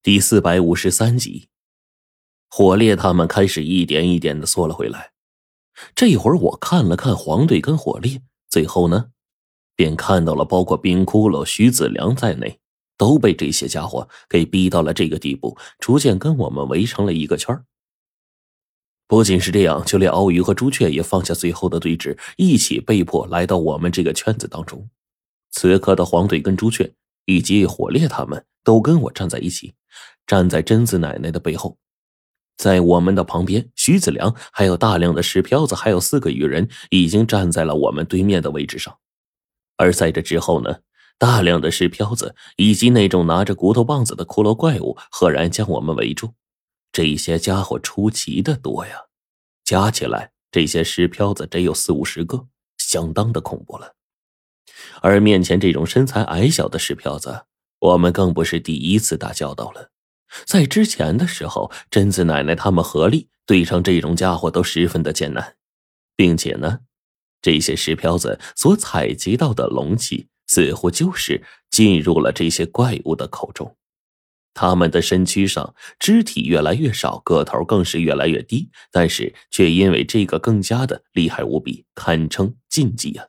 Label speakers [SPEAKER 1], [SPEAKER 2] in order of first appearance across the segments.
[SPEAKER 1] 第四百五十三集，火烈他们开始一点一点的缩了回来。这会儿我看了看黄队跟火烈，最后呢，便看到了包括冰骷髅、徐子良在内，都被这些家伙给逼到了这个地步，逐渐跟我们围成了一个圈儿不仅是这样，就连鳌鱼和朱雀也放下最后的对峙，一起被迫来到我们这个圈子当中。此刻的黄队跟朱雀以及火烈他们。都跟我站在一起，站在贞子奶奶的背后，在我们的旁边，徐子良还有大量的石漂子，还有四个羽人已经站在了我们对面的位置上。而在这之后呢，大量的石漂子以及那种拿着骨头棒子的骷髅怪物赫然将我们围住。这些家伙出奇的多呀，加起来这些石漂子得有四五十个，相当的恐怖了。而面前这种身材矮小的石漂子。我们更不是第一次打交道了，在之前的时候，贞子奶奶他们合力对上这种家伙都十分的艰难，并且呢，这些石漂子所采集到的龙气似乎就是进入了这些怪物的口中，他们的身躯上肢体越来越少，个头更是越来越低，但是却因为这个更加的厉害无比，堪称禁忌啊！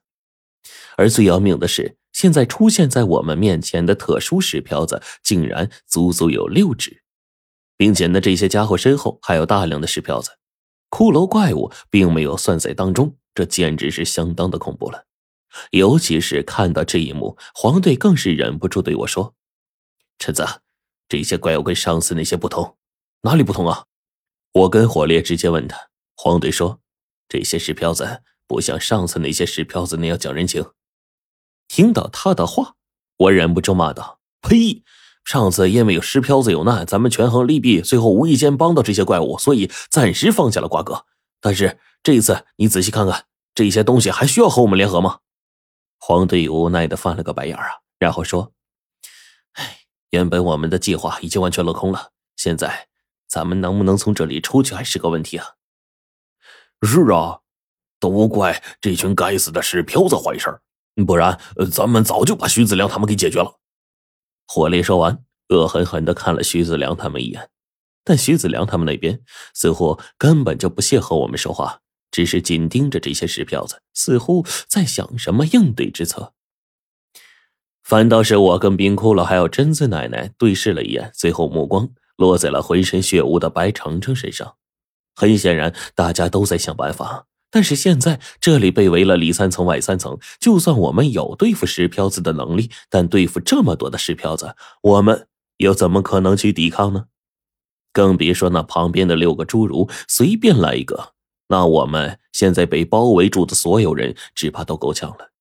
[SPEAKER 1] 而最要命的是。现在出现在我们面前的特殊石漂子，竟然足足有六只，并且呢，这些家伙身后还有大量的石漂子，骷髅怪物并没有算在当中，这简直是相当的恐怖了。尤其是看到这一幕，黄队更是忍不住对我说：“陈子，这些怪物跟上次那些不同，哪里不同啊？”我跟火烈直接问他，黄队说：“这些石漂子不像上次那些石漂子那样讲人情。”听到他的话，我忍不住骂道：“呸！上次因为有石漂子有难，咱们权衡利弊，最后无意间帮到这些怪物，所以暂时放下了瓜葛。但是这一次，你仔细看看，这些东西还需要和我们联合吗？”黄队无奈的翻了个白眼啊，然后说：“哎，原本我们的计划已经完全落空了，现在咱们能不能从这里出去还是个问题啊。”
[SPEAKER 2] 是啊，都怪这群该死的石漂子坏事不然，咱们早就把徐子良他们给解决了。
[SPEAKER 1] 火烈说完，恶狠狠的看了徐子良他们一眼，但徐子良他们那边似乎根本就不屑和我们说话，只是紧盯着这些石票子，似乎在想什么应对之策。反倒是我跟冰骷髅还有贞子奶奶对视了一眼，最后目光落在了浑身血污的白程程身上。很显然，大家都在想办法。但是现在这里被围了里三层外三层，就算我们有对付石漂子的能力，但对付这么多的石漂子，我们又怎么可能去抵抗呢？更别说那旁边的六个侏儒，随便来一个，那我们现在被包围住的所有人，只怕都够呛了。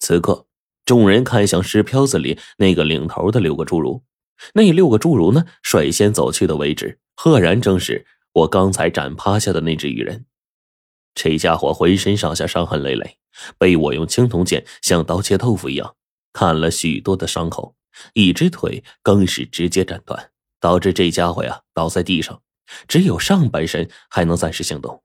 [SPEAKER 1] 此刻，众人看向石漂子里那个领头的六个侏儒，那六个侏儒呢，率先走去的位置，赫然正是我刚才斩趴下的那只羽人。这家伙浑身上下伤痕累累，被我用青铜剑像刀切豆腐一样砍了许多的伤口，一只腿更是直接斩断，导致这家伙呀倒在地上，只有上半身还能暂时行动。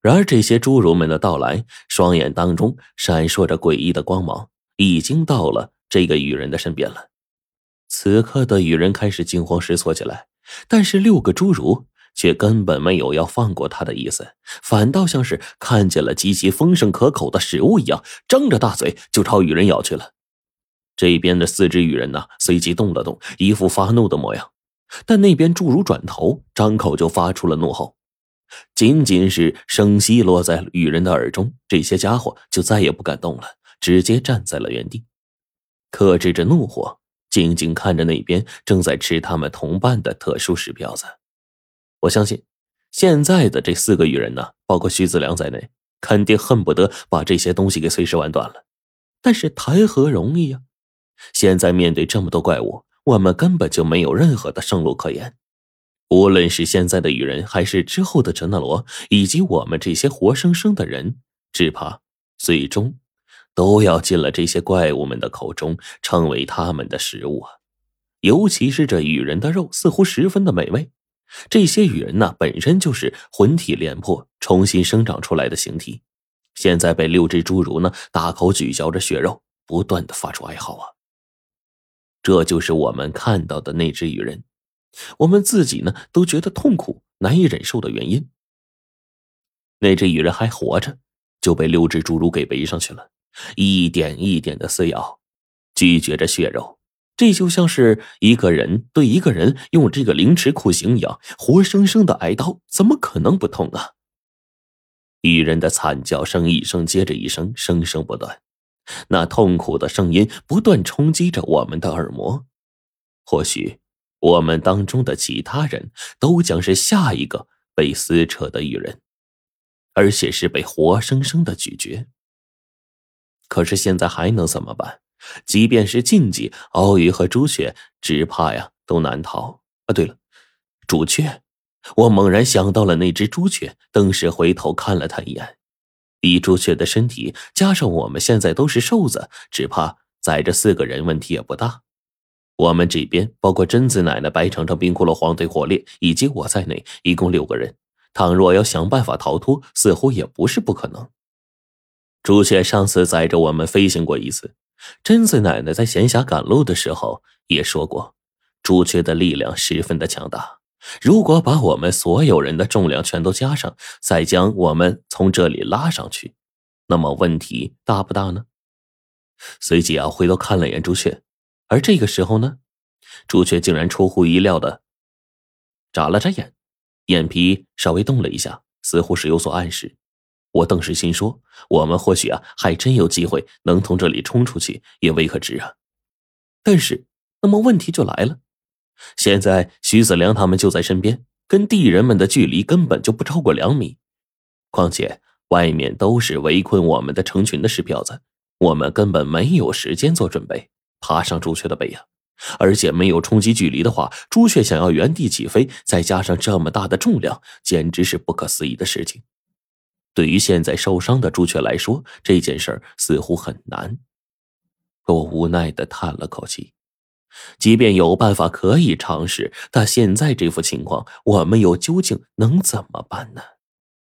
[SPEAKER 1] 然而这些侏儒们的到来，双眼当中闪烁着诡异的光芒，已经到了这个羽人的身边了。此刻的羽人开始惊慌失措起来，但是六个侏儒。却根本没有要放过他的意思，反倒像是看见了极其丰盛可口的食物一样，张着大嘴就朝雨人咬去了。这边的四只羽人呢，随即动了动，一副发怒的模样。但那边侏儒转头，张口就发出了怒吼。仅仅是声息落在雨人的耳中，这些家伙就再也不敢动了，直接站在了原地，克制着怒火，静静看着那边正在吃他们同伴的特殊食标子。我相信，现在的这四个羽人呢，包括徐子良在内，肯定恨不得把这些东西给碎尸万段了。但是谈何容易呀！现在面对这么多怪物，我们根本就没有任何的生路可言。无论是现在的羽人，还是之后的陈那罗，以及我们这些活生生的人，只怕最终都要进了这些怪物们的口中，成为他们的食物啊！尤其是这羽人的肉，似乎十分的美味。这些羽人呢，本身就是魂体炼破、重新生长出来的形体，现在被六只侏儒呢大口咀嚼着血肉，不断的发出哀嚎啊！这就是我们看到的那只羽人。我们自己呢，都觉得痛苦、难以忍受的原因。那只羽人还活着，就被六只侏儒给围上去了，一点一点的撕咬，咀嚼着血肉。这就像是一个人对一个人用这个凌迟酷刑一样，活生生的挨刀，怎么可能不痛啊？羽人的惨叫声一声接着一声，声声不断，那痛苦的声音不断冲击着我们的耳膜。或许，我们当中的其他人都将是下一个被撕扯的羽人，而且是被活生生的咀嚼。可是现在还能怎么办？即便是禁忌，鳌鱼和朱雀只怕呀都难逃。啊，对了，朱雀，我猛然想到了那只朱雀，登时回头看了他一眼。以朱雀的身体，加上我们现在都是瘦子，只怕载着四个人问题也不大。我们这边包括贞子奶奶、白程程、冰骷髅、黄队、火烈以及我在内，一共六个人。倘若要想办法逃脱，似乎也不是不可能。朱雀上次载着我们飞行过一次。贞子奶奶在闲暇赶路的时候也说过，朱雀的力量十分的强大。如果把我们所有人的重量全都加上，再将我们从这里拉上去，那么问题大不大呢？随即啊，回头看了眼朱雀，而这个时候呢，朱雀竟然出乎意料的眨了眨眼，眼皮稍微动了一下，似乎是有所暗示。我顿时心说：“我们或许啊，还真有机会能从这里冲出去，也未可知啊。”但是，那么问题就来了：现在徐子良他们就在身边，跟地人们的距离根本就不超过两米。况且外面都是围困我们的成群的石票子，我们根本没有时间做准备，爬上朱雀的背呀！而且没有冲击距离的话，朱雀想要原地起飞，再加上这么大的重量，简直是不可思议的事情。对于现在受伤的朱雀来说，这件事似乎很难。我无奈的叹了口气。即便有办法可以尝试，但现在这副情况，我们又究竟能怎么办呢？